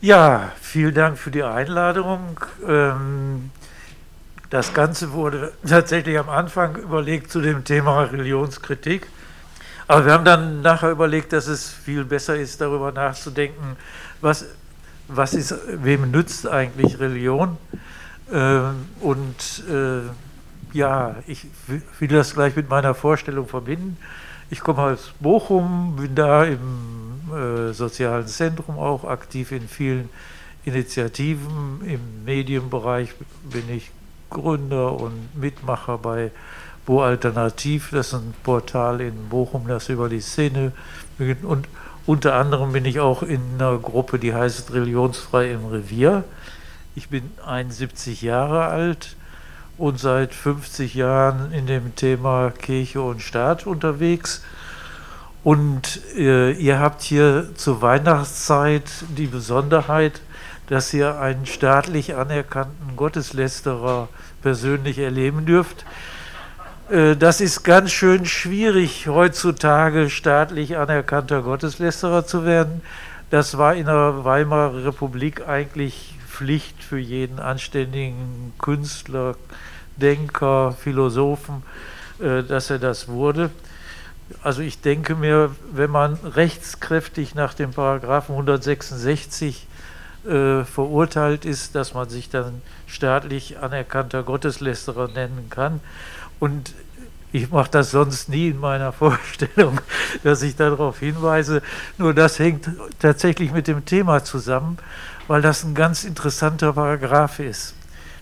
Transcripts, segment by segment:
Ja, vielen Dank für die Einladung. Ähm, das Ganze wurde tatsächlich am Anfang überlegt zu dem Thema Religionskritik. Aber wir haben dann nachher überlegt, dass es viel besser ist, darüber nachzudenken, was, was ist, wem nützt eigentlich Religion? Ähm, und äh, ja, ich will das gleich mit meiner Vorstellung verbinden. Ich komme aus Bochum, bin da im äh, sozialen Zentrum auch aktiv in vielen Initiativen. Im Medienbereich bin ich Gründer und Mitmacher bei Bo Alternativ, das ist ein Portal in Bochum, das über die Szene beginnt. Und unter anderem bin ich auch in einer Gruppe, die heißt Religionsfrei im Revier. Ich bin 71 Jahre alt und seit 50 Jahren in dem Thema Kirche und Staat unterwegs. Und äh, ihr habt hier zur Weihnachtszeit die Besonderheit, dass ihr einen staatlich anerkannten Gotteslästerer persönlich erleben dürft. Äh, das ist ganz schön schwierig, heutzutage staatlich anerkannter Gotteslästerer zu werden. Das war in der Weimarer Republik eigentlich Pflicht für jeden anständigen Künstler, Denker, Philosophen, äh, dass er das wurde. Also ich denke mir, wenn man rechtskräftig nach dem Paragraphen 166 äh, verurteilt ist, dass man sich dann staatlich anerkannter Gotteslästerer nennen kann. Und ich mache das sonst nie in meiner Vorstellung, dass ich darauf hinweise. Nur das hängt tatsächlich mit dem Thema zusammen, weil das ein ganz interessanter Paragraph ist.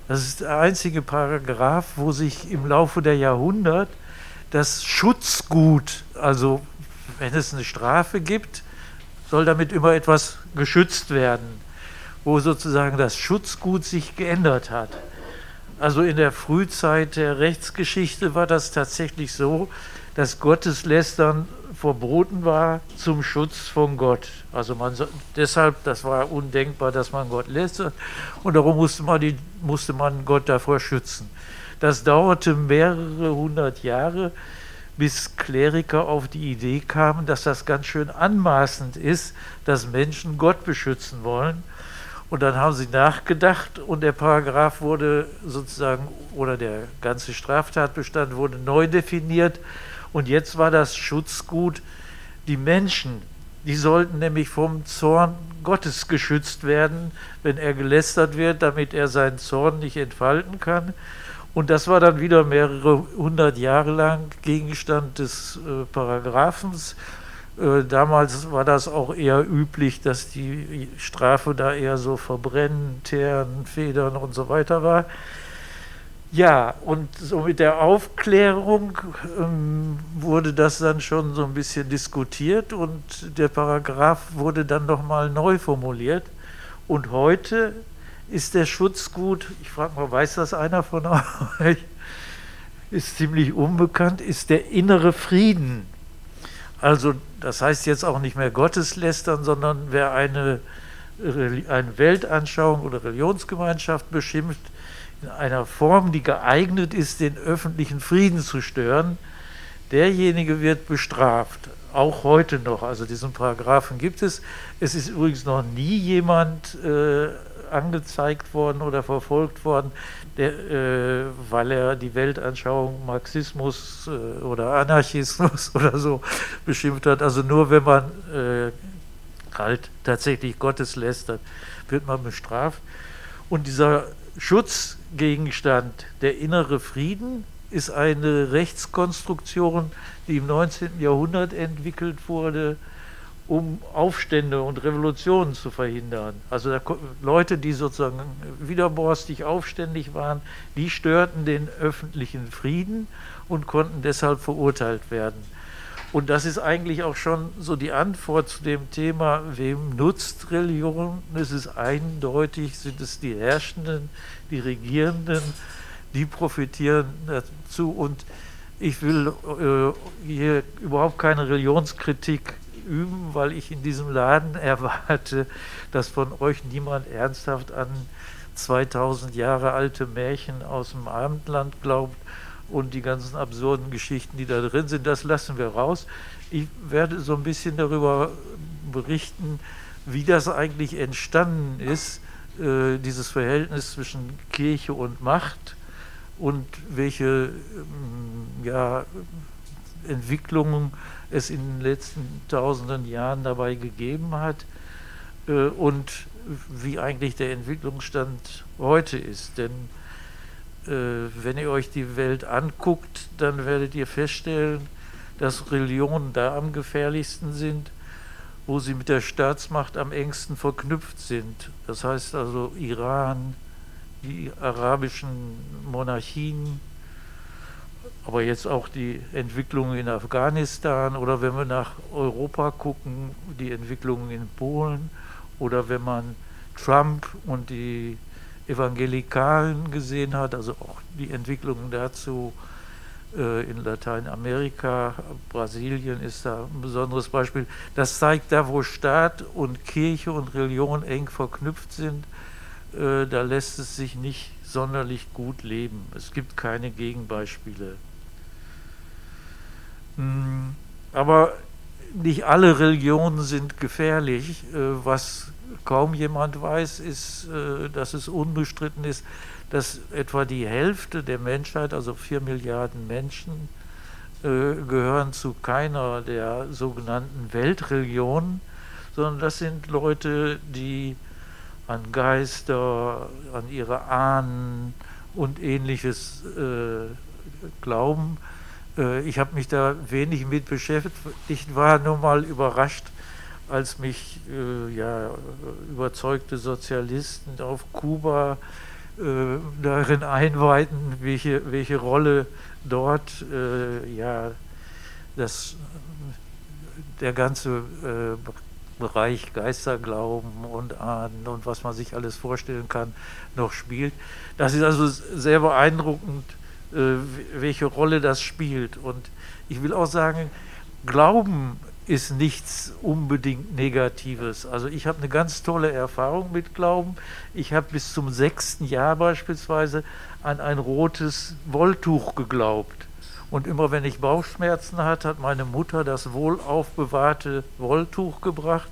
Das ist der einzige Paragraph, wo sich im Laufe der Jahrhunderte das Schutzgut, also wenn es eine Strafe gibt, soll damit immer etwas geschützt werden, wo sozusagen das Schutzgut sich geändert hat. Also in der Frühzeit der Rechtsgeschichte war das tatsächlich so, dass Gotteslästern verboten war zum Schutz von Gott. Also man deshalb, das war undenkbar, dass man Gott lästert und darum musste man, die, musste man Gott davor schützen. Das dauerte mehrere hundert Jahre, bis Kleriker auf die Idee kamen, dass das ganz schön anmaßend ist, dass Menschen Gott beschützen wollen und dann haben sie nachgedacht und der Paragraph wurde sozusagen, oder der ganze Straftatbestand wurde neu definiert. Und jetzt war das Schutzgut die Menschen. Die sollten nämlich vom Zorn Gottes geschützt werden, wenn er gelästert wird, damit er seinen Zorn nicht entfalten kann. Und das war dann wieder mehrere hundert Jahre lang Gegenstand des äh, Paragraphens. Äh, damals war das auch eher üblich, dass die Strafe da eher so Verbrennen, Teeren, Federn und so weiter war. Ja, und so mit der Aufklärung ähm, wurde das dann schon so ein bisschen diskutiert und der Paragraph wurde dann nochmal neu formuliert. Und heute ist der Schutzgut, ich frage mal, weiß das einer von euch, ist ziemlich unbekannt, ist der innere Frieden. Also das heißt jetzt auch nicht mehr Gotteslästern, sondern wer eine, eine Weltanschauung oder Religionsgemeinschaft beschimpft, in einer Form, die geeignet ist, den öffentlichen Frieden zu stören, derjenige wird bestraft. Auch heute noch. Also diesen Paragraphen gibt es. Es ist übrigens noch nie jemand äh, angezeigt worden oder verfolgt worden, der, äh, weil er die Weltanschauung Marxismus äh, oder Anarchismus oder so beschimpft hat. Also nur wenn man halt tatsächlich Gottes lästert, wird man bestraft. Und dieser Schutzgegenstand, der innere Frieden, ist eine Rechtskonstruktion, die im 19. Jahrhundert entwickelt wurde, um Aufstände und Revolutionen zu verhindern. Also da, Leute, die sozusagen widerborstig aufständig waren, die störten den öffentlichen Frieden und konnten deshalb verurteilt werden. Und das ist eigentlich auch schon so die Antwort zu dem Thema, wem nutzt Religion? Es ist eindeutig, sind es die Herrschenden, die Regierenden, die profitieren dazu. Und ich will äh, hier überhaupt keine Religionskritik üben, weil ich in diesem Laden erwarte, dass von euch niemand ernsthaft an 2000 Jahre alte Märchen aus dem Abendland glaubt und die ganzen absurden Geschichten, die da drin sind, das lassen wir raus. Ich werde so ein bisschen darüber berichten, wie das eigentlich entstanden ist, äh, dieses Verhältnis zwischen Kirche und Macht und welche ähm, ja, Entwicklungen es in den letzten tausenden Jahren dabei gegeben hat äh, und wie eigentlich der Entwicklungsstand heute ist. Denn wenn ihr euch die Welt anguckt, dann werdet ihr feststellen, dass Religionen da am gefährlichsten sind, wo sie mit der Staatsmacht am engsten verknüpft sind. Das heißt also Iran, die arabischen Monarchien, aber jetzt auch die Entwicklungen in Afghanistan oder wenn wir nach Europa gucken, die Entwicklungen in Polen oder wenn man Trump und die Evangelikalen gesehen hat, also auch die Entwicklungen dazu äh, in Lateinamerika, Brasilien ist da ein besonderes Beispiel. Das zeigt da, wo Staat und Kirche und Religion eng verknüpft sind, äh, da lässt es sich nicht sonderlich gut leben. Es gibt keine Gegenbeispiele. Hm, aber nicht alle Religionen sind gefährlich. Äh, was kaum jemand weiß, ist, dass es unbestritten ist, dass etwa die Hälfte der Menschheit, also vier Milliarden Menschen, äh, gehören zu keiner der sogenannten Weltreligionen, sondern das sind Leute, die an Geister, an ihre Ahnen und ähnliches äh, glauben. Äh, ich habe mich da wenig mit beschäftigt. Ich war nur mal überrascht, als mich äh, ja, überzeugte Sozialisten auf Kuba äh, darin einweiten, welche, welche Rolle dort äh, ja, das, der ganze äh, Bereich Geisterglauben und Ahnen und was man sich alles vorstellen kann, noch spielt. Das ist also sehr beeindruckend, äh, welche Rolle das spielt. Und ich will auch sagen, Glauben ist nichts unbedingt Negatives. Also ich habe eine ganz tolle Erfahrung mit Glauben. Ich habe bis zum sechsten Jahr beispielsweise an ein rotes Wolltuch geglaubt. Und immer wenn ich Bauchschmerzen hatte, hat meine Mutter das wohlaufbewahrte Wolltuch gebracht.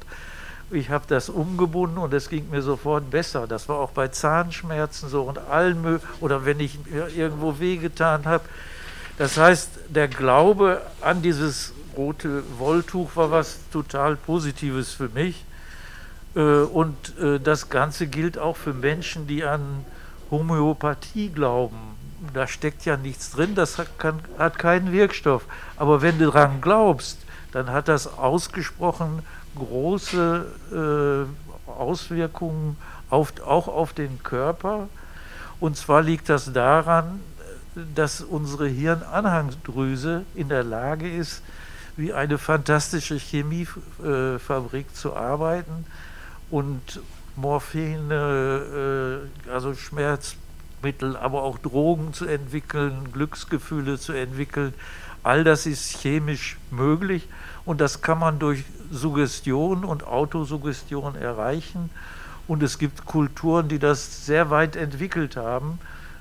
Ich habe das umgebunden und es ging mir sofort besser. Das war auch bei Zahnschmerzen so und allen oder wenn ich irgendwo wehgetan habe. Das heißt, der Glaube an dieses rote Wolltuch war was total Positives für mich. Äh, und äh, das Ganze gilt auch für Menschen, die an Homöopathie glauben. Da steckt ja nichts drin, das hat, kann, hat keinen Wirkstoff. Aber wenn du daran glaubst, dann hat das ausgesprochen große äh, Auswirkungen auf, auch auf den Körper. Und zwar liegt das daran, dass unsere Hirnanhangsdrüse in der Lage ist, wie eine fantastische Chemiefabrik äh, zu arbeiten und Morphine, äh, also Schmerzmittel, aber auch Drogen zu entwickeln, Glücksgefühle zu entwickeln. All das ist chemisch möglich und das kann man durch Suggestion und Autosuggestion erreichen. Und es gibt Kulturen, die das sehr weit entwickelt haben,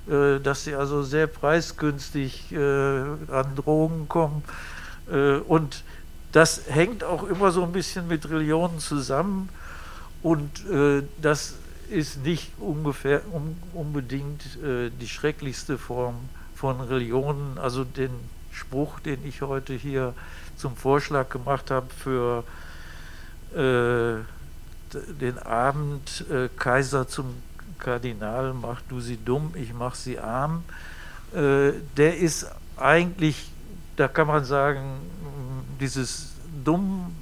äh, dass sie also sehr preisgünstig an Drogen kommen und das hängt auch immer so ein bisschen mit Religionen zusammen und äh, das ist nicht ungefähr unbedingt äh, die schrecklichste Form von Religionen. Also den Spruch, den ich heute hier zum Vorschlag gemacht habe für den Abend Kaiser zum Kardinal, mach du sie dumm, ich mach sie arm, der ist eigentlich da kann man sagen, dieses Dumm,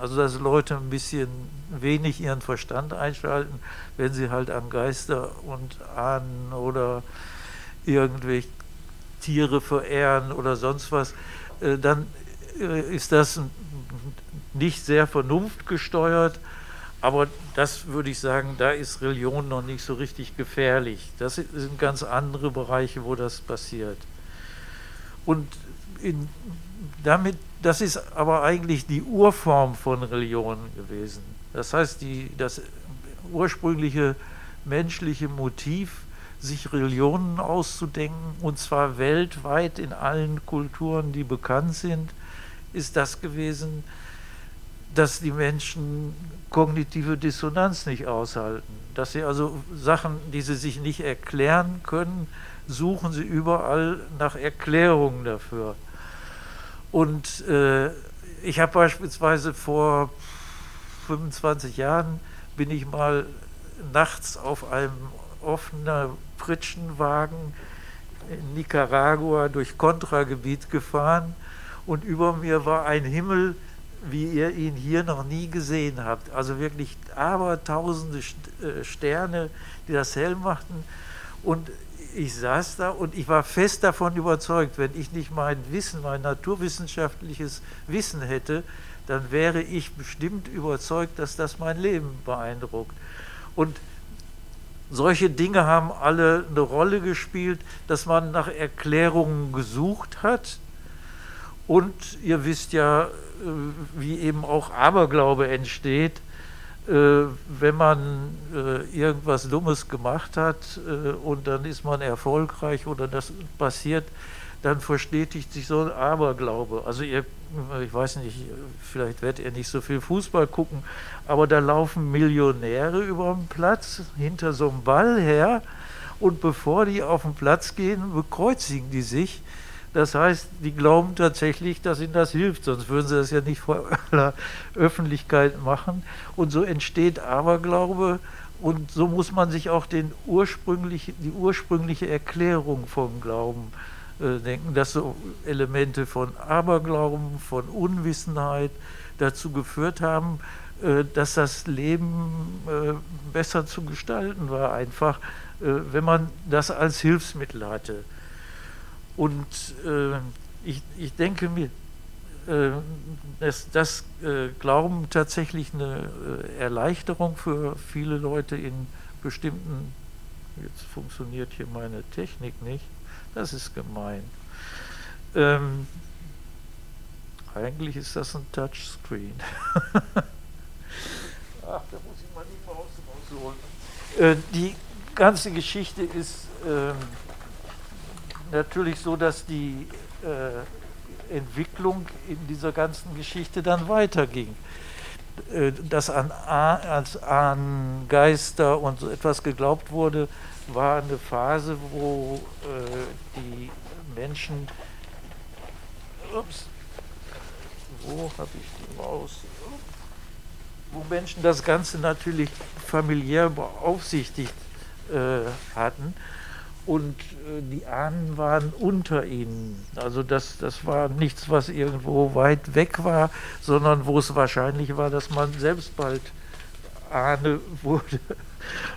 also dass Leute ein bisschen wenig ihren Verstand einschalten, wenn sie halt an Geister und Ahnen oder irgendwelche Tiere verehren oder sonst was, äh, dann äh, ist das nicht sehr vernunftgesteuert, aber das würde ich sagen, da ist Religion noch nicht so richtig gefährlich. Das sind ganz andere Bereiche, wo das passiert. Und in, damit, das ist aber eigentlich die Urform von Religion gewesen. Das heißt, die, das ursprüngliche menschliche Motiv, sich Religionen auszudenken, und zwar weltweit in allen Kulturen, die bekannt sind, ist das gewesen, dass die Menschen kognitive Dissonanz nicht aushalten, dass sie also Sachen, die sie sich nicht erklären können, suchen sie überall nach Erklärungen dafür. Und äh, ich habe beispielsweise vor 25 Jahren bin ich mal nachts auf einem offenen Pritschenwagen in Nicaragua durch Kontragebiet gefahren und über mir war ein Himmel, wie ihr ihn hier noch nie gesehen habt. Also wirklich abertausende äh, Sterne, die das hell machten. Und ich saß da und ich war fest davon überzeugt, wenn ich nicht mein Wissen, mein naturwissenschaftliches Wissen hätte, dann wäre ich bestimmt überzeugt, dass das mein Leben beeindruckt. Und solche Dinge haben alle eine Rolle gespielt, dass man nach Erklärungen gesucht hat. Und ihr wisst ja, äh, wie eben auch Aberglaube entsteht, wenn man äh, irgendwas Dummes gemacht hat und dann ist man erfolgreich oder das passiert, dann verstetigt sich so ein Aberglaube. Also ihr, ich weiß nicht, vielleicht werdet ihr nicht so viel Fußball gucken, aber da laufen Millionäre über den Platz hinter so einem Ball her und bevor die auf den Platz gehen, bekreuzigen die sich. Das heißt, die glauben tatsächlich, dass ihnen das hilft, sonst würden sie das ja nicht vor aller Öffentlichkeit machen. Und so entsteht Aberglaube und so muss man sich auch den ursprünglich, die ursprüngliche Erklärung vom Glauben äh, denken, dass so Elemente von Aberglauben, von Unwissenheit dazu geführt haben, äh, dass das Leben äh, besser zu gestalten war, einfach, wenn man das als Hilfsmittel hatte. Und äh, ich, ich denke mir, äh, dass das äh, Glauben tatsächlich eine äh, Erleichterung für viele Leute in bestimmten, jetzt funktioniert hier meine Technik nicht, das ist gemein. Ähm, eigentlich ist das ein Touchscreen. Ach, da muss ich mal die Maus rausholen. Äh, die ganze Geschichte ist ähm, natürlich so, dass die äh, Entwicklung in dieser ganzen Geschichte dann weiterging. Äh, dass an, als an Geister und so etwas geglaubt wurde, war eine Phase, wo äh, die Menschen. Ups, wo habe ich die Maus? Wo Menschen das Ganze natürlich familiär beaufsichtigt äh, hatten und äh, die Ahnen waren unter ihnen. Also das, das war nichts, was irgendwo weit weg war, sondern wo es wahrscheinlich war, dass man selbst bald Ahne wurde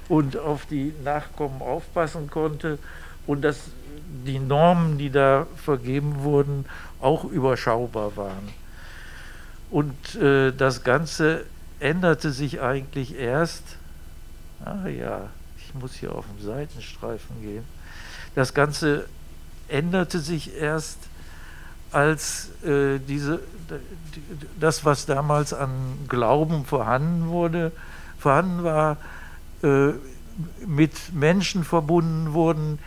und auf die Nachkommen aufpassen konnte und dass die Normen, die da vergeben wurden, auch überschaubar waren. Und äh, das Ganze änderte sich eigentlich erst, ah ja, ich muss hier auf den Seitenstreifen gehen, das Ganze änderte sich erst, als äh, diese, das, was damals an Glauben vorhanden wurde, vorhanden war, äh, mit Menschen verbunden wurden,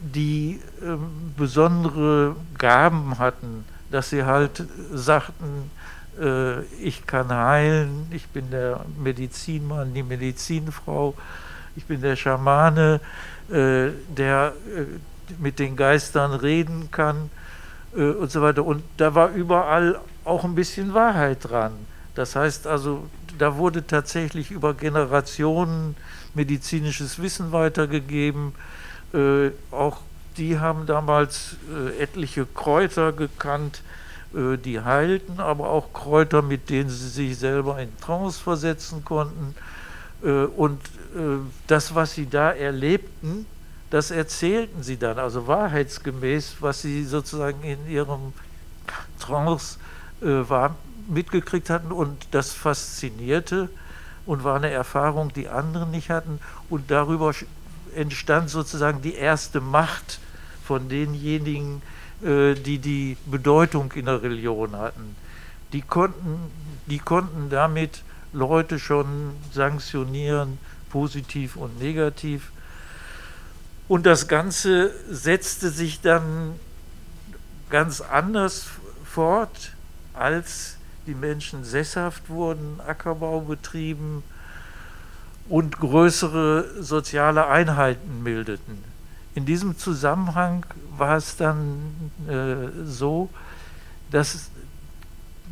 die äh, besondere Gaben hatten, dass sie halt sagten, äh, ich kann heilen, ich bin der Medizinmann, die Medizinfrau, ich bin der Schamane, der äh, mit den Geistern reden kann äh, und so weiter. Und da war überall auch ein bisschen Wahrheit dran. Das heißt also, da wurde tatsächlich über Generationen medizinisches Wissen weitergegeben. Äh, auch die haben damals äh, etliche Kräuter gekannt, äh, die heilten, aber auch Kräuter, mit denen sie sich selber in Trance versetzen konnten. und äh, das, was sie da erlebten, das erzählten sie dann, also wahrheitsgemäß, was sie sozusagen in ihrem Trance äh, war, mitgekriegt hatten und das faszinierte und war eine Erfahrung, die andere nicht hatten und darüber entstand sozusagen die erste Macht von denjenigen, äh, die die Bedeutung in der Religion hatten. Die konnten, die konnten damit Leute schon sanktionieren, positiv und negativ. Und das Ganze setzte sich dann ganz anders fort, als die Menschen sesshaft wurden, Ackerbau betrieben und größere soziale Einheiten bildeten. In diesem Zusammenhang war es dann äh, so, dass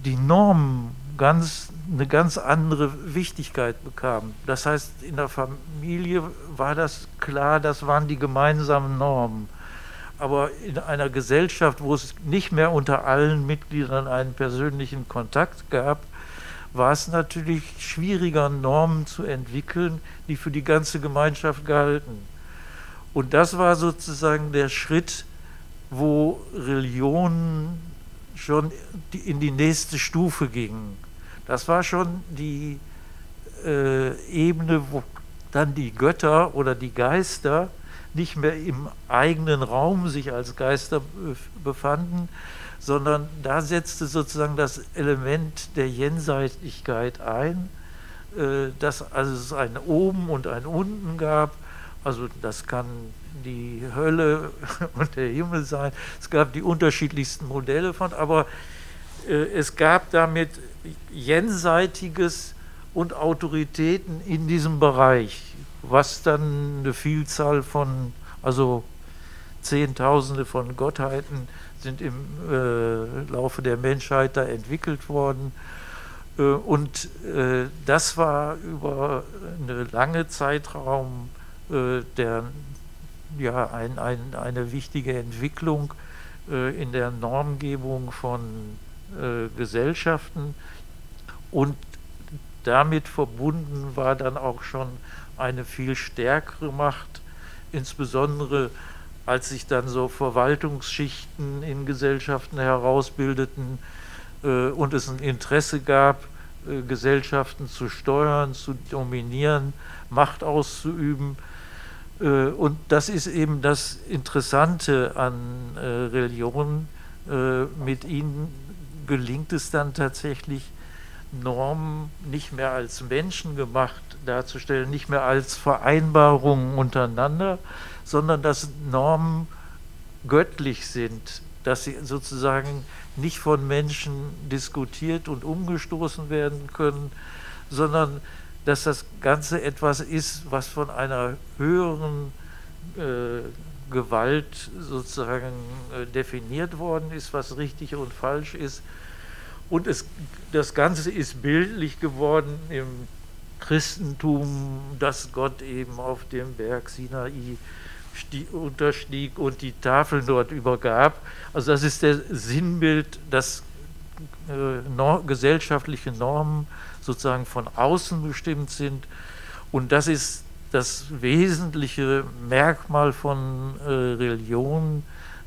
die Normen ganz, eine ganz andere Wichtigkeit bekamen. Das heißt, in der Familie war das klar, das waren die gemeinsamen Normen. Aber in einer Gesellschaft, wo es nicht mehr unter allen Mitgliedern einen persönlichen Kontakt gab, war es natürlich schwieriger, Normen zu entwickeln, die für die ganze Gemeinschaft galten. Und das war sozusagen der Schritt, wo Religion schon in die nächste Stufe ging. Das war schon die äh, Ebene, wo dann die Götter oder die Geister nicht mehr im eigenen Raum sich als Geister befanden, sondern da setzte sozusagen das Element der Jenseitigkeit ein, äh, dass also es ein Oben und ein Unten gab. Also das kann die Hölle und der Himmel sein. Es gab die unterschiedlichsten Modelle von, aber äh, es gab damit Jenseitiges und Autoritäten in diesem Bereich, was dann eine Vielzahl von, also Zehntausende von Gottheiten sind im äh, Laufe der Menschheit da entwickelt worden. Äh, und äh, das war über einen langen Zeitraum äh, der, ja, ein, ein, eine wichtige Entwicklung äh, in der Normgebung von äh, Gesellschaften. Und damit verbunden war dann auch schon eine viel stärkere Macht, insbesondere als sich dann so Verwaltungsschichten in Gesellschaften herausbildeten äh, und es ein Interesse gab, äh, Gesellschaften zu steuern, zu dominieren, Macht auszuüben. Äh, und das ist eben das Interessante an äh, Religionen. Äh, mit ihnen gelingt es dann tatsächlich, Normen nicht mehr als menschengemacht darzustellen, nicht mehr als Vereinbarungen untereinander, sondern dass Normen göttlich sind, dass sie sozusagen nicht von Menschen diskutiert und umgestoßen werden können, sondern dass das Ganze etwas ist, was von einer höheren äh, Gewalt sozusagen äh, definiert worden ist, was richtig und falsch ist. Und es, das Ganze ist bildlich geworden im Christentum, dass Gott eben auf dem Berg Sinai unterstieg und die Tafeln dort übergab. Also das ist der Sinnbild, dass äh, nor gesellschaftliche Normen sozusagen von außen bestimmt sind. Und das ist das wesentliche Merkmal von äh, Religion,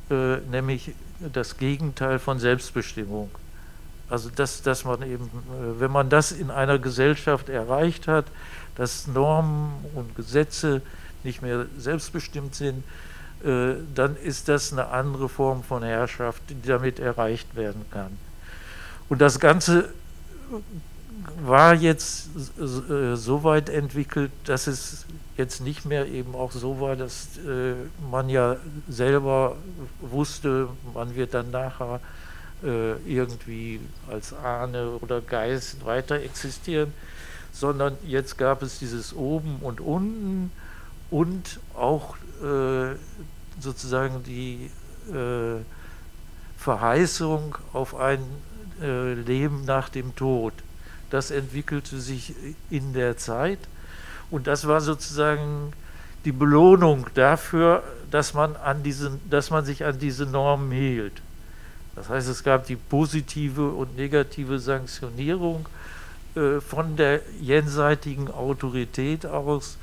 äh, nämlich das Gegenteil von Selbstbestimmung. Also dass, dass man eben, äh, wenn man das in einer Gesellschaft erreicht hat, dass Normen und Gesetze nicht mehr selbstbestimmt sind, äh, dann ist das eine andere Form von Herrschaft, die damit erreicht werden kann. Und das Ganze war jetzt äh, so weit entwickelt, dass es jetzt nicht mehr eben auch so war, dass man ja selber wusste, man wird dann nachher äh, irgendwie als Ahne oder Geist weiter existieren, sondern jetzt gab es dieses Oben und Unten und auch äh, sozusagen die äh, Verheißung auf ein äh, Leben nach dem Tod. Das entwickelte sich in der Zeit und das war sozusagen die Belohnung dafür, dass man, an diesen, dass man sich an diese Normen hielt. Das heißt, es gab die positive und negative Sanktionierung äh, von der jenseitigen Autorität aus,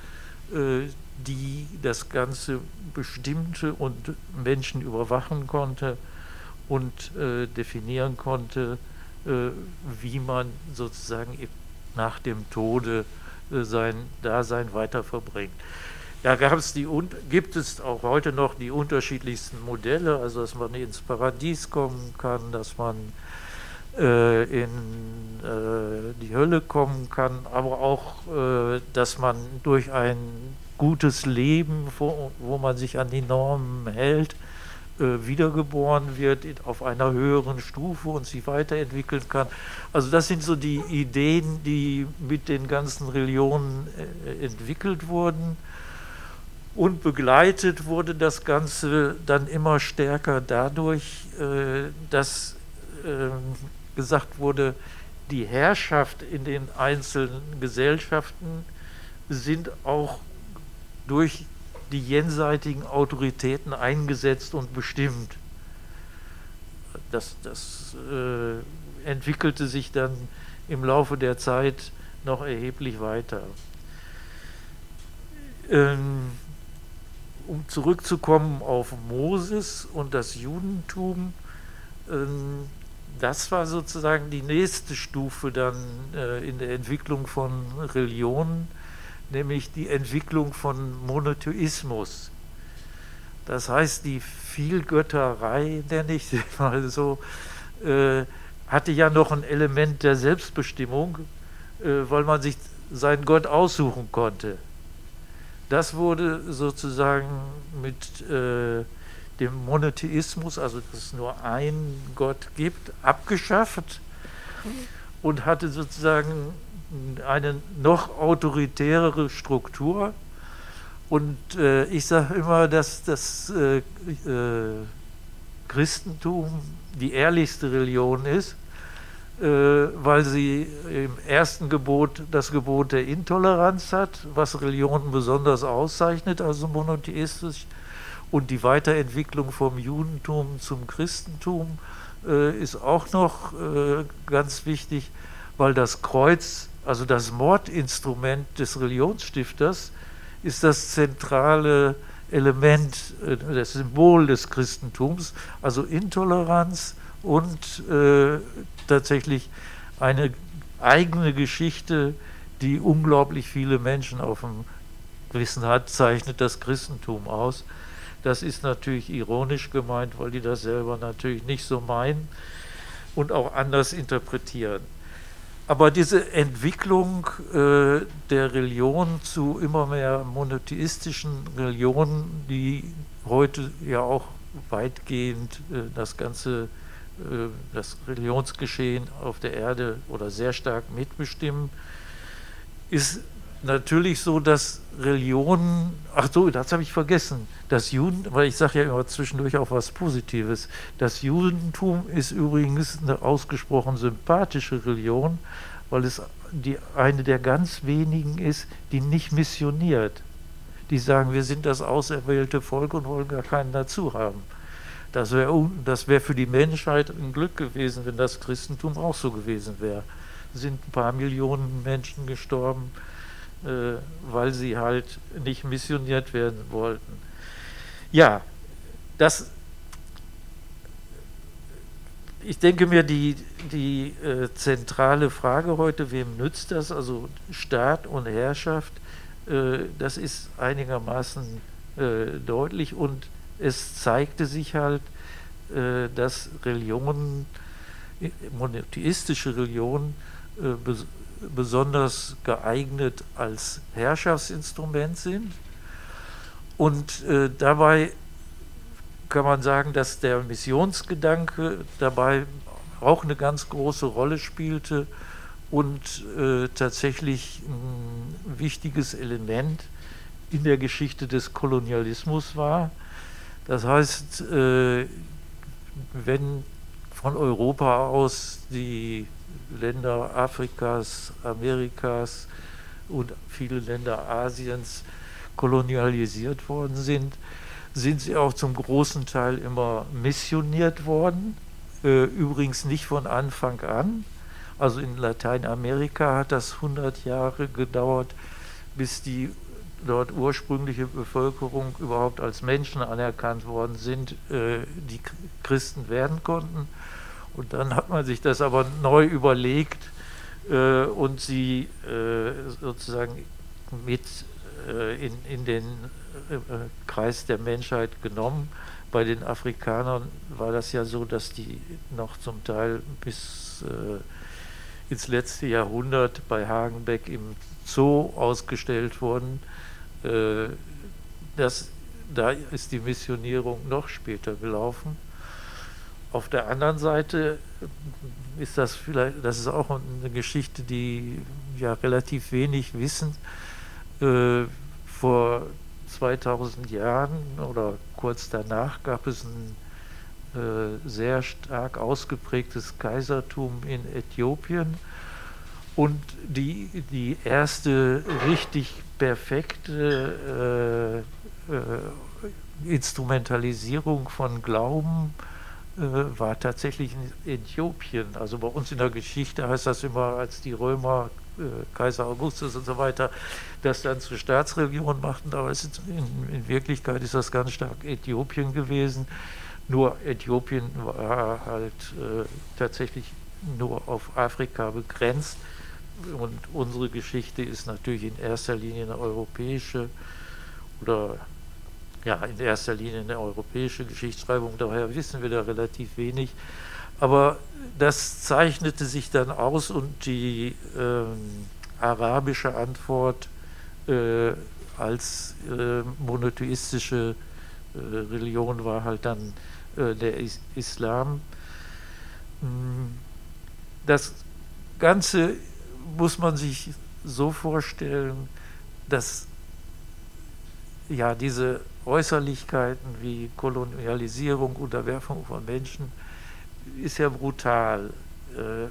äh, die das Ganze bestimmte und Menschen überwachen konnte und äh, definieren konnte, wie man sozusagen nach dem Tode äh, sein Dasein weiter verbringt. Da gab die, gibt es auch heute noch die unterschiedlichsten Modelle, also dass man ins Paradies kommen kann, dass man äh, in äh, die Hölle kommen kann, aber auch, äh, dass man durch ein gutes Leben, wo, wo, man sich an die Normen hält, äh, wiedergeboren wird auf einer höheren Stufe und sich weiterentwickeln kann. Also das sind so die Ideen, die mit den ganzen Religionen äh, entwickelt wurden. Und begleitet wurde das Ganze dann immer stärker dadurch, äh, dass ähm, gesagt wurde, die Herrschaft in den einzelnen Gesellschaften sind auch durch die jenseitigen Autoritäten eingesetzt und bestimmt. Das, das äh, entwickelte sich dann im Laufe der Zeit noch erheblich weiter. Ähm, um zurückzukommen auf Moses und das Judentum, ähm, das war sozusagen die nächste Stufe dann äh, in der Entwicklung von Religionen nämlich die Entwicklung von Monotheismus. Das heißt, die Vielgötterei, nenne ich sie mal so, äh, hatte ja noch ein Element der Selbstbestimmung, äh, weil man sich seinen Gott aussuchen konnte. Das wurde sozusagen mit äh, dem Monotheismus, also dass es nur einen Gott gibt, abgeschafft und hatte sozusagen eine noch autoritärere Struktur. Und äh, ich sage immer, dass das äh, äh, Christentum die ehrlichste Religion ist, äh, weil sie im ersten Gebot das Gebot der Intoleranz hat, was Religionen besonders auszeichnet, also monotheistisch. Und die Weiterentwicklung vom Judentum zum Christentum äh, ist auch noch ganz wichtig, weil das Kreuz also das Mordinstrument des Religionsstifters, ist das zentrale Element, äh, das Symbol des Christentums, also Intoleranz und äh, tatsächlich eine eigene Geschichte, die unglaublich viele Menschen auf dem Gewissen hat, zeichnet das Christentum aus. Das ist natürlich ironisch gemeint, weil die das selber natürlich nicht so meinen und auch anders interpretieren. Aber diese Entwicklung äh, der Religion zu immer mehr monotheistischen Religionen, die heute ja auch weitgehend äh, das ganze äh, das Religionsgeschehen auf der Erde oder sehr stark mitbestimmen, ist natürlich so, dass Religionen, ach so, das habe ich vergessen, das Juden, weil ich sage ja immer zwischendurch auch was Positives, das Judentum ist übrigens eine ausgesprochen sympathische Religion, weil es die, eine der ganz wenigen ist, die nicht missioniert. Die sagen, wir sind das auserwählte Volk und wollen gar keinen dazu haben. Das wäre das wär für die Menschheit ein Glück gewesen, wenn das Christentum auch so gewesen wäre. Sind ein paar Millionen Menschen gestorben, äh, weil sie halt nicht missioniert werden wollten. Ja, das, ich denke mir, die, die äh, zentrale Frage heute, wem nützt das, also Staat und Herrschaft, äh, das ist einigermaßen äh, deutlich und es zeigte sich halt, äh, dass Religionen, monotheistische Religionen, äh, besonders geeignet als Herrschaftsinstrument sind. Und äh, dabei kann man sagen, dass der Missionsgedanke dabei auch eine ganz große Rolle spielte und äh, tatsächlich ein wichtiges Element in der Geschichte des Kolonialismus war. Das heißt, äh, wenn von Europa aus die Länder Afrikas, Amerikas und viele Länder Asiens kolonialisiert worden sind, sind sie auch zum großen Teil immer missioniert worden. Äh, übrigens nicht von Anfang an. Also in Lateinamerika hat das 100 Jahre gedauert, bis die dort ursprüngliche Bevölkerung überhaupt als Menschen anerkannt worden sind, äh, die Christen werden konnten. Und dann hat man sich das aber neu überlegt äh, und sie äh, sozusagen mit äh, in, in den äh, Kreis der Menschheit genommen. Bei den Afrikanern war das ja so, dass die noch zum Teil bis äh, ins letzte Jahrhundert bei Hagenbeck im Zoo ausgestellt wurden. Äh, das da ist die Missionierung noch später gelaufen. Auf der anderen Seite ist das vielleicht, das ist auch eine Geschichte, die ja relativ wenig wissen. Äh, vor 2000 Jahren oder kurz danach gab es ein äh, sehr stark ausgeprägtes Kaisertum in Äthiopien und die, die erste richtig perfekte äh, äh, Instrumentalisierung von Glauben war tatsächlich in Äthiopien. Also bei uns in der Geschichte heißt das immer, als die Römer, äh, Kaiser Augustus und so weiter, das dann zur Staatsreligion machten, aber in, in, Wirklichkeit ist das ganz stark Äthiopien gewesen. Nur Äthiopien war halt äh, tatsächlich nur auf Afrika begrenzt und unsere Geschichte ist natürlich in erster Linie eine europäische oder ja, in erster Linie eine europäische Geschichtsschreibung, daher wissen wir da relativ wenig. Aber das zeichnete sich dann aus und die ähm, arabische Antwort äh, als äh, monotheistische äh, Religion war halt dann äh, der Is Islam. Hm, das Ganze muss man sich so vorstellen, dass ja diese Äußerlichkeiten wie Kolonialisierung, Unterwerfung von Menschen ist ja brutal. Äh,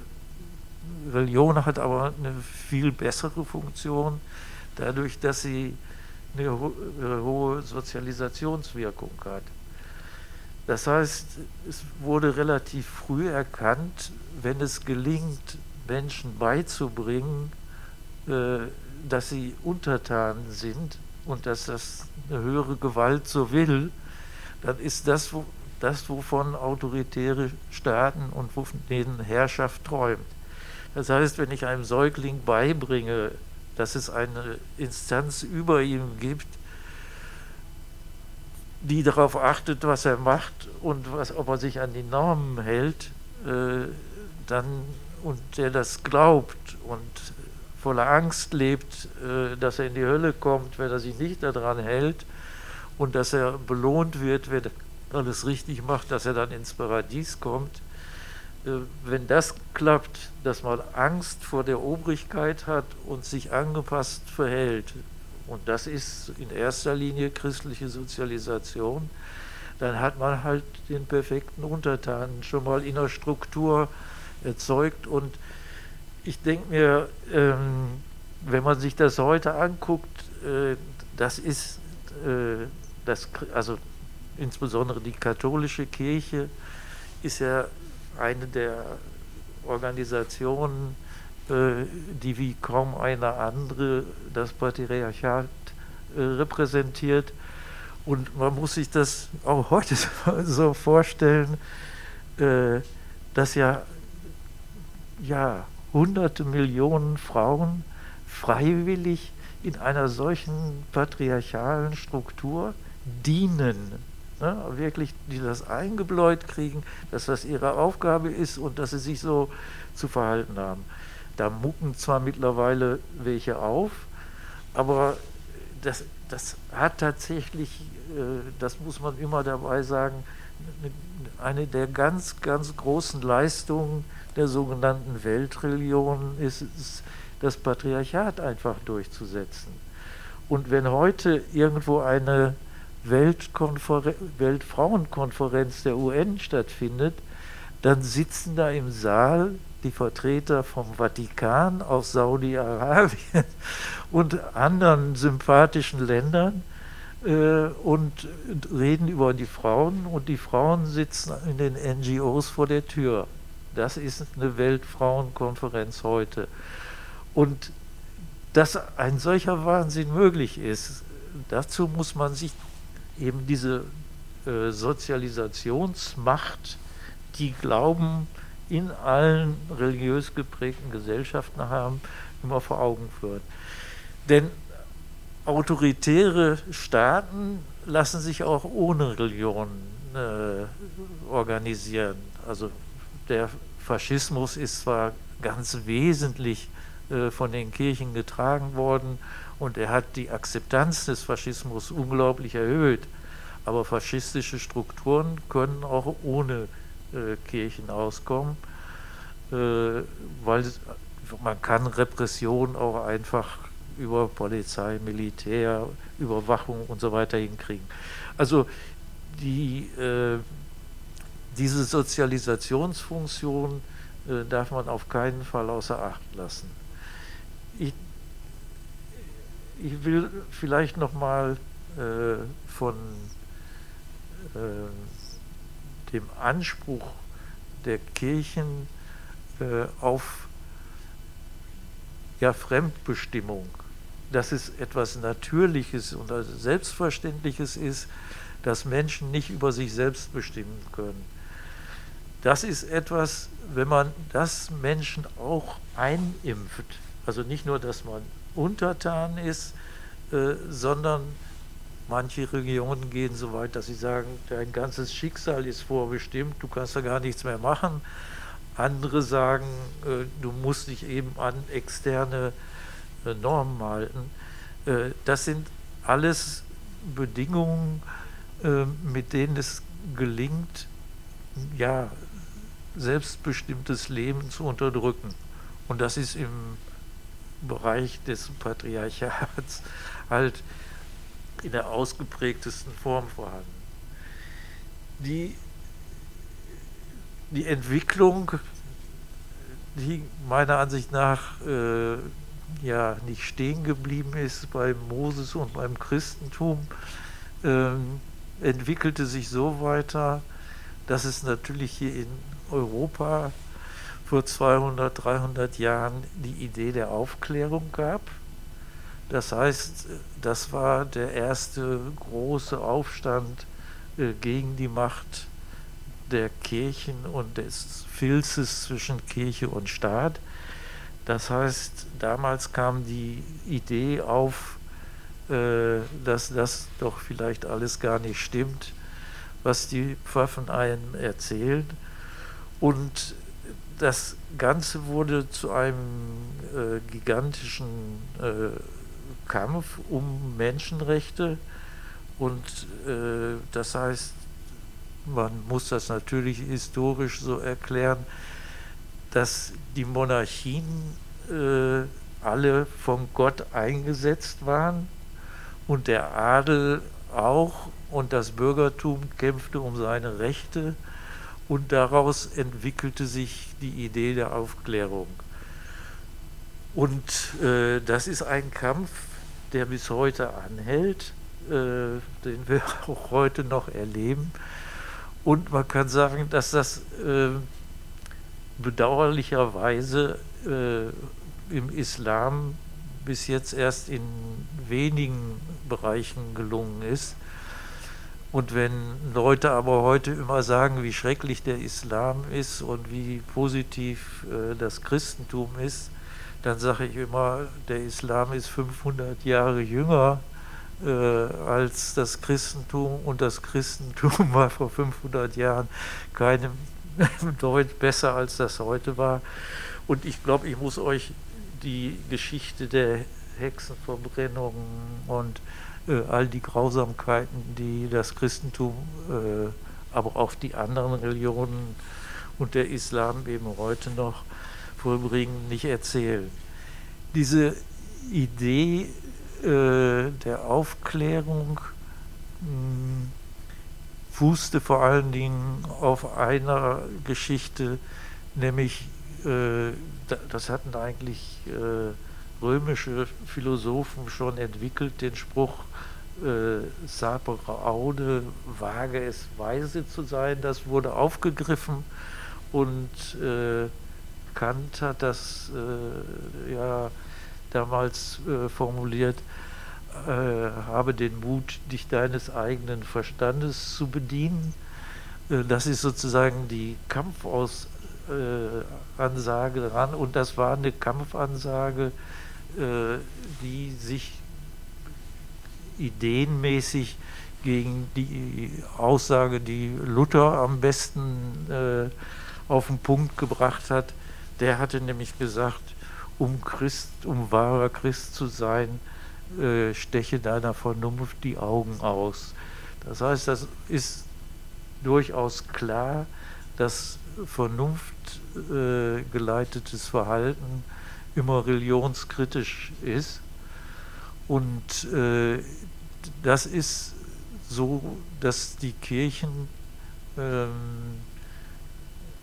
Religion hat aber eine viel bessere Funktion, dadurch, dass sie eine ho äh, hohe Sozialisationswirkung hat. Das heißt, es wurde relativ früh erkannt, wenn es gelingt, Menschen beizubringen, äh, dass sie untertan sind und dass das eine höhere Gewalt so will, dann ist das das, wovon autoritäre Staaten und denen Herrschaft träumt. Das heißt, wenn ich einem Säugling beibringe, dass es eine Instanz über ihm gibt, die darauf achtet, was er macht und was, ob er sich an die Normen hält, äh, dann und der das glaubt und voller Angst lebt, äh, dass er in die Hölle kommt, wenn er sich nicht daran hält und dass er belohnt wird, wenn er alles richtig macht, dass er dann ins Paradies kommt. Äh, wenn das klappt, dass man Angst vor der Obrigkeit hat und sich angepasst verhält, und das ist in erster Linie christliche Sozialisation, dann hat man halt den perfekten Untertanen schon mal in der Struktur erzeugt. Und ich denke mir, ähm, wenn man sich das heute anguckt, äh, das ist, äh, das, also insbesondere die katholische Kirche ist ja eine der Organisationen, äh, die wie kaum eine andere das Patriarchat äh, repräsentiert. Und man muss sich das auch heute so vorstellen, äh, dass ja ja, hunderte Millionen Frauen freiwillig in einer solchen patriarchalen Struktur dienen. Ne? Wirklich, die das eingebläut kriegen, dass das ihre Aufgabe ist und dass sie sich so zu verhalten haben. Da mucken zwar mittlerweile welche auf, aber das, das hat tatsächlich, äh, das muss man immer dabei sagen, eine der ganz, ganz großen Leistungen der sogenannten Weltreligion ist es, das Patriarchat einfach durchzusetzen. Und wenn heute irgendwo eine Weltfrauenkonferenz der UN stattfindet, dann sitzen da im Saal die Vertreter vom Vatikan aus Saudi-Arabien und anderen sympathischen Ländern äh, und reden über die Frauen und die Frauen sitzen in den NGOs vor der Tür. Das ist eine Weltfrauenkonferenz heute. Und dass ein solcher Wahnsinn möglich ist, dazu muss man sich eben diese äh, Sozialisationsmacht, die Glauben in allen religiös geprägten Gesellschaften haben, immer vor Augen führen. Denn autoritäre Staaten lassen sich auch ohne Religion äh, organisieren. Also der Faschismus ist zwar ganz wesentlich äh, von den Kirchen getragen worden und er hat die Akzeptanz des Faschismus unglaublich erhöht, Aber faschistische Strukturen können auch ohne äh, Kirchen auskommen, äh, weil man kann Repression auch einfach über Polizei, Militär, Überwachung und so weiter hinkriegen. Also die, äh, diese Sozialisationsfunktion äh, darf man auf keinen Fall außer Acht lassen. Ich, ich will vielleicht noch mal äh, von äh, dem Anspruch der Kirchen äh, auf ja, Fremdbestimmung, dass es etwas Natürliches und Selbstverständliches ist, dass Menschen nicht über sich selbst bestimmen können. Das ist etwas, wenn man das Menschen auch einimpft, also nicht nur, dass man untertan ist, äh, sondern manche Regionen gehen so weit, dass sie sagen, dein ganzes Schicksal ist vorbestimmt, du kannst da gar nichts mehr machen. Andere sagen, äh, du musst dich eben an externe äh, Normen halten. Äh, das sind alles Bedingungen, äh, mit denen es gelingt, ja, selbstbestimmtes Leben zu unterdrücken. Und das ist im Bereich des Patriarchats halt in der ausgeprägtesten Form vorhanden. Die, die Entwicklung, die meiner Ansicht nach äh, ja nicht stehen geblieben ist bei Moses und beim Christentum, äh, entwickelte sich so weiter, dass es natürlich hier in Europa vor 200, 300 Jahren die Idee der Aufklärung gab. Das heißt, das war der erste große Aufstand äh, gegen die Macht der Kirchen und des Filzes zwischen Kirche und Staat. Das heißt, damals kam die Idee auf, äh, dass das doch vielleicht alles gar nicht stimmt, was die Pfaffen einem erzählen. Und das Ganze wurde zu einem äh, gigantischen äh, Kampf um Menschenrechte. Und äh, das heißt, man muss das natürlich historisch so erklären, dass die Monarchien äh, alle von Gott eingesetzt waren und der Adel auch und das Bürgertum kämpfte um seine Rechte und daraus entwickelte sich die Idee der Aufklärung. Und äh, das ist ein Kampf, der bis heute anhält, äh, den wir auch heute noch erleben. Und man kann sagen, dass das äh, bedauerlicherweise äh, im Islam bis jetzt erst in wenigen Bereichen gelungen ist. Und wenn Leute aber heute immer sagen, wie schrecklich der Islam ist und wie positiv äh, das Christentum ist, dann sage ich immer, der Islam ist 500 Jahre jünger äh, als das Christentum und das Christentum war vor 500 Jahren keinem Deut besser als das heute war. Und ich glaube, ich muss euch die Geschichte der Hexenverbrennungen und all die Grausamkeiten, die das Christentum, äh, aber auch die anderen Religionen und der Islam eben heute noch vollbringen, nicht erzählen. Diese Idee äh, der Aufklärung mh, hm, fußte vor allen Dingen auf einer Geschichte, nämlich äh, das hatten eigentlich äh, römische Philosophen schon entwickelt, den Spruch, äh, sapere aude, wage es weise zu sein, das wurde aufgegriffen und äh, Kant hat das äh, ja damals äh, formuliert, äh, habe den Mut, dich deines eigenen Verstandes zu bedienen. Äh, das ist sozusagen die Kampfaus äh, dran und das war eine Kampfansage, die sich ideenmäßig gegen die Aussage, die Luther am besten äh, auf den Punkt gebracht hat. Der hatte nämlich gesagt, um Christ, um wahrer Christ zu sein, äh, steche deiner Vernunft die Augen aus. Das heißt, das ist durchaus klar, dass vernunftgeleitetes äh, Verhalten immer religionskritisch ist. Und äh, das ist so, dass die Kirchen ähm,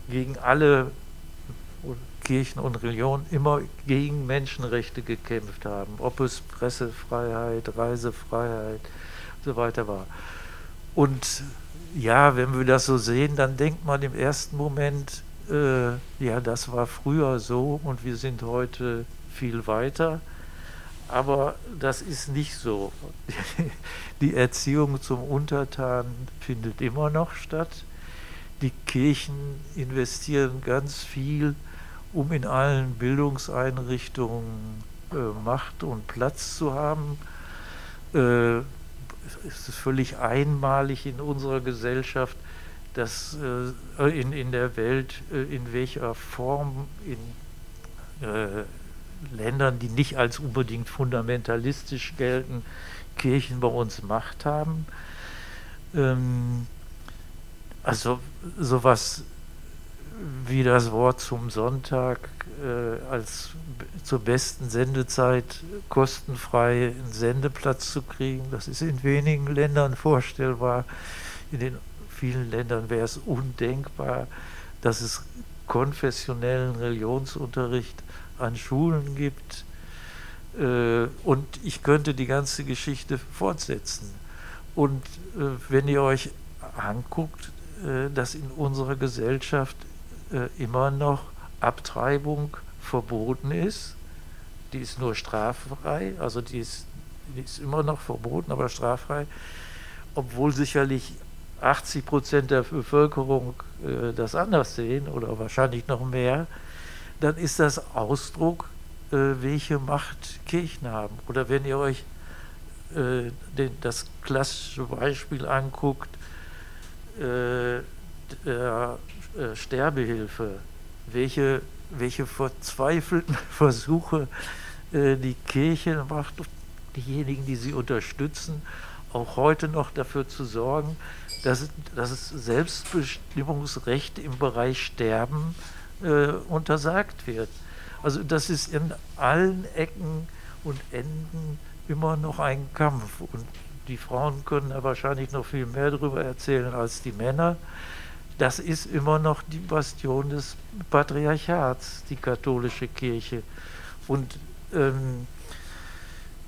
gegen alle Kirchen und Religionen immer gegen Menschenrechte gekämpft haben, ob es Pressefreiheit, Reisefreiheit und so weiter war. Und ja, wenn wir das so sehen, dann denkt man im ersten Moment, äh, ja, das war früher so und wir sind heute viel weiter. Aber das ist nicht so. Die Erziehung zum Untertan findet immer noch statt. Die Kirchen investieren ganz viel, um in allen Bildungseinrichtungen äh, Macht und Platz zu haben. Äh, es ist völlig einmalig in unserer Gesellschaft, dass äh, in, in der Welt, äh, in welcher Form in äh, Ländern, die nicht als unbedingt fundamentalistisch gelten, Kirchen bei uns Macht haben. Ähm, also sowas wie das Wort zum Sonntag äh, als zur besten Sendezeit kostenfrei einen Sendeplatz zu kriegen, das ist in wenigen Ländern vorstellbar. In den vielen Ländern wäre es undenkbar, dass es konfessionellen Religionsunterricht an Schulen gibt. Äh, und ich könnte die ganze Geschichte fortsetzen. Und äh, wenn ihr euch anguckt, äh, dass in unserer Gesellschaft immer noch Abtreibung verboten ist, die ist nur straffrei, also die ist, die ist immer noch verboten, aber straffrei, obwohl sicherlich 80 Prozent der Bevölkerung äh, das anders sehen oder wahrscheinlich noch mehr, dann ist das Ausdruck, äh, welche Macht Kirchen haben. Oder wenn ihr euch äh, den, das klassische Beispiel anguckt, äh, der äh, Sterbehilfe, welche, welche verzweifelten Versuche äh, die Kirche macht, diejenigen, die sie unterstützen, auch heute noch dafür zu sorgen, dass, dass es Selbstbestimmungsrecht im Bereich Sterben äh, untersagt wird. Also das ist in allen Ecken und Enden immer noch ein Kampf. Und die Frauen können da wahrscheinlich noch viel mehr darüber erzählen als die Männer. Das ist immer noch die Bastion des Patriarchats, die katholische Kirche. Und ähm,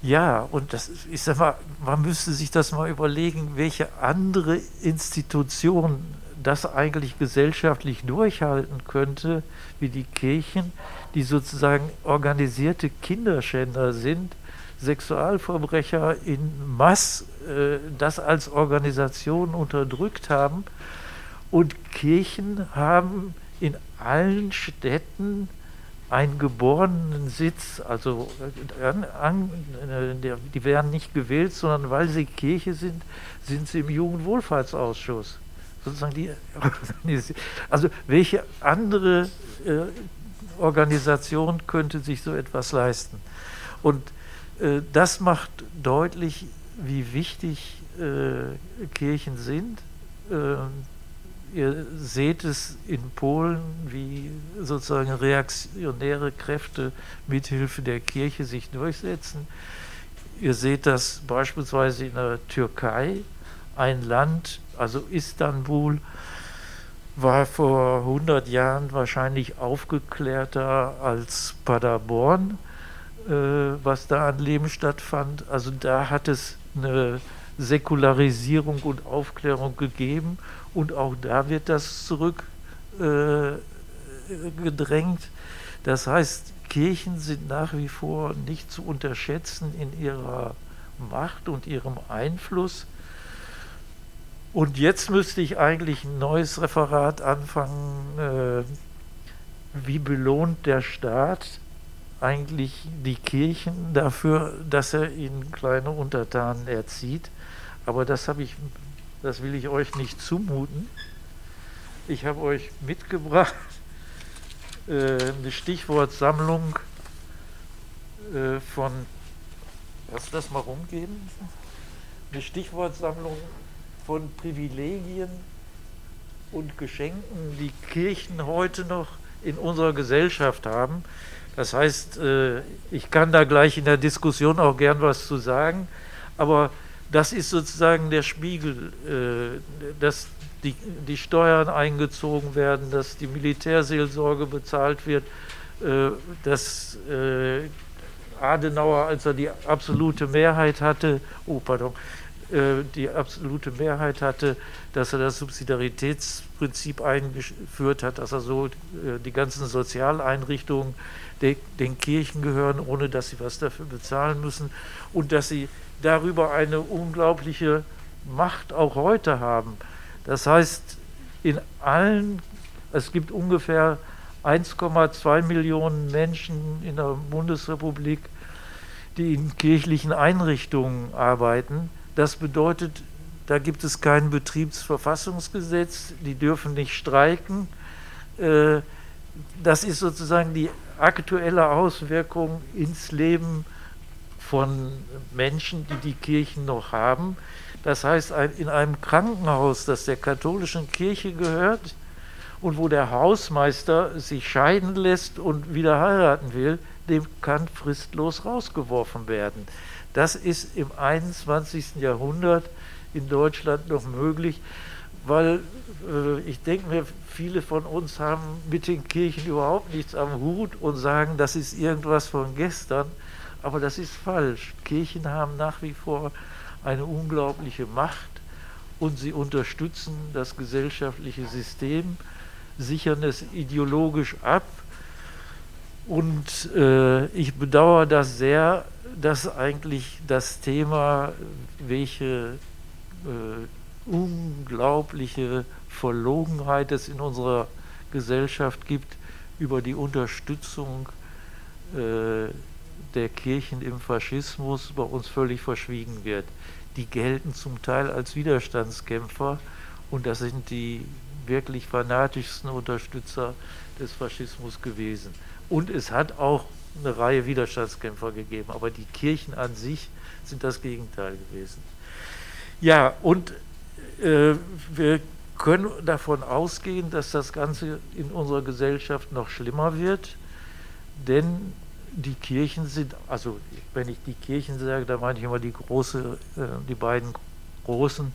ja, und das ist sag man müsste sich das mal überlegen, welche andere Institution das eigentlich gesellschaftlich durchhalten könnte, wie die Kirchen, die sozusagen organisierte Kinderschänder sind, Sexualverbrecher in Mass äh, das als Organisation unterdrückt haben. Und Kirchen haben in allen Städten einen geborenen Sitz, also äh, an, äh, die werden nicht gewählt, sondern weil sie Kirche sind, sind sie im Jugendwohlfahrtsausschuss sozusagen die Also welche andere äh, Organisation könnte sich so etwas leisten? Und äh, das macht deutlich, wie wichtig äh, Kirchen sind. Ähm, ihr seht es in Polen, wie sozusagen reaktionäre Kräfte mithilfe der Kirche sich durchsetzen. Ihr seht das beispielsweise in der Türkei, ein Land, also Istanbul war vor 100 Jahren wahrscheinlich aufgeklärter als Paderborn, äh, was da an Leben stattfand. Also da hat es eine Säkularisierung und Aufklärung gegeben und auch da wird das zurückgedrängt. Äh, das heißt, Kirchen sind nach wie vor nicht zu unterschätzen in ihrer Macht und ihrem Einfluss. Und jetzt müsste ich eigentlich ein neues Referat anfangen. Äh, wie belohnt der Staat eigentlich die Kirchen dafür, dass er ihnen kleine Untertanen erzieht? Aber das habe ich, das will ich euch nicht zumuten. Ich habe euch mitgebracht äh, eine Stichwortsammlung äh, von, lass das mal rumgehen, eine Stichwortsammlung von Privilegien und Geschenken, die Kirchen heute noch in unserer Gesellschaft haben. Das heißt, äh, ich kann da gleich in der Diskussion auch gern was zu sagen, aber das ist sozusagen der Spiegel, äh, dass die, Steuern eingezogen werden, dass die Militärseelsorge bezahlt wird, äh, dass Adenauer, als er die absolute Mehrheit hatte, oh pardon, die absolute Mehrheit hatte, dass er das Subsidiaritätsprinzip eingeführt hat, dass er so die ganzen Sozialeinrichtungen den Kirchen gehören, ohne dass sie was dafür bezahlen müssen und dass sie darüber eine unglaubliche Macht auch heute haben. Das heißt, in allen, es gibt ungefähr 1,2 Millionen Menschen in der Bundesrepublik, die in kirchlichen Einrichtungen arbeiten. Das bedeutet, da gibt es kein Betriebsverfassungsgesetz, die dürfen nicht streiken. Äh, das ist sozusagen die aktuelle Auswirkung ins Leben von Menschen, die die Kirchen noch haben. Das heißt, in einem Krankenhaus, das der katholischen Kirche gehört und wo der Hausmeister sich scheiden lässt und wieder heiraten will, dem kann fristlos rausgeworfen werden. Das ist im 21. Jahrhundert in Deutschland noch möglich, weil äh, ich denke mir, viele von uns haben mit den Kirchen überhaupt nichts am Hut und sagen, das ist irgendwas von gestern. Aber das ist falsch. Kirchen haben nach wie vor eine unglaubliche Macht und sie unterstützen das gesellschaftliche System, sichern es ideologisch ab. Und äh, ich bedauere das sehr, dass eigentlich das Thema, welche äh, unglaubliche Verlogenheit es in unserer Gesellschaft gibt über die Unterstützung äh, der Kirchen im Faschismus bei uns völlig verschwiegen wird. Die gelten zum Teil als Widerstandskämpfer und das sind die wirklich fanatischsten Unterstützer des Faschismus gewesen. Und es hat auch eine Reihe Widerstandskämpfer gegeben, aber die Kirchen an sich sind das Gegenteil gewesen. Ja, und äh, wir können davon ausgehen, dass das Ganze in unserer Gesellschaft noch schlimmer wird, denn die Kirchen sind, also wenn ich die Kirchen sage, da meine ich immer die große, äh, die beiden großen,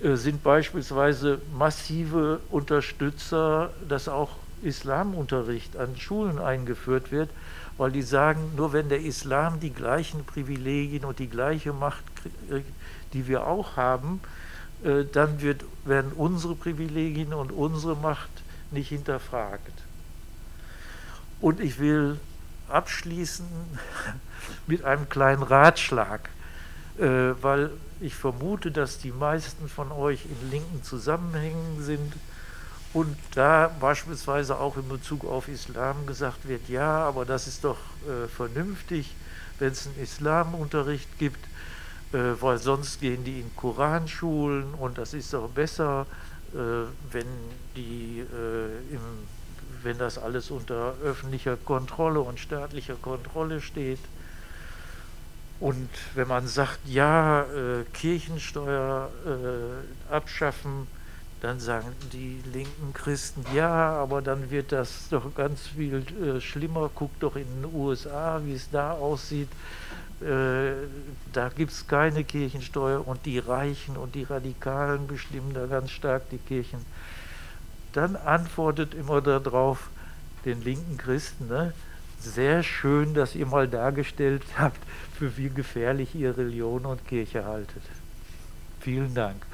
äh, sind beispielsweise massive Unterstützer, dass auch Islamunterricht an Schulen eingeführt wird, weil die sagen, nur wenn der Islam die gleichen Privilegien und die gleiche Macht, die wir auch haben, äh, dann wird, werden unsere Privilegien und unsere Macht nicht hinterfragt. Und ich will abschließen mit einem kleinen Ratschlag, äh, weil ich vermute, dass die meisten von euch in linken Zusammenhängen sind und da beispielsweise auch in Bezug auf Islam gesagt wird, ja, aber das ist doch äh, vernünftig, wenn es einen Islamunterricht gibt, äh, weil sonst gehen die in Koranschulen und das ist doch besser, äh, wenn, die, äh, im, wenn das alles unter öffentlicher Kontrolle und staatlicher Kontrolle steht. Und wenn man sagt, ja, äh, Kirchensteuer äh, abschaffen, dann sagen die linken Christen, ja, aber dann wird das doch ganz viel äh, schlimmer. Guckt doch in den USA, wie es da aussieht. Äh, da gibt es keine Kirchensteuer und die Reichen und die Radikalen bestimmen da ganz stark die Kirchen. Dann antwortet immer darauf den linken Christen, ne? sehr schön, dass ihr mal dargestellt habt, für wie gefährlich ihr Religion und Kirche haltet. Vielen Dank.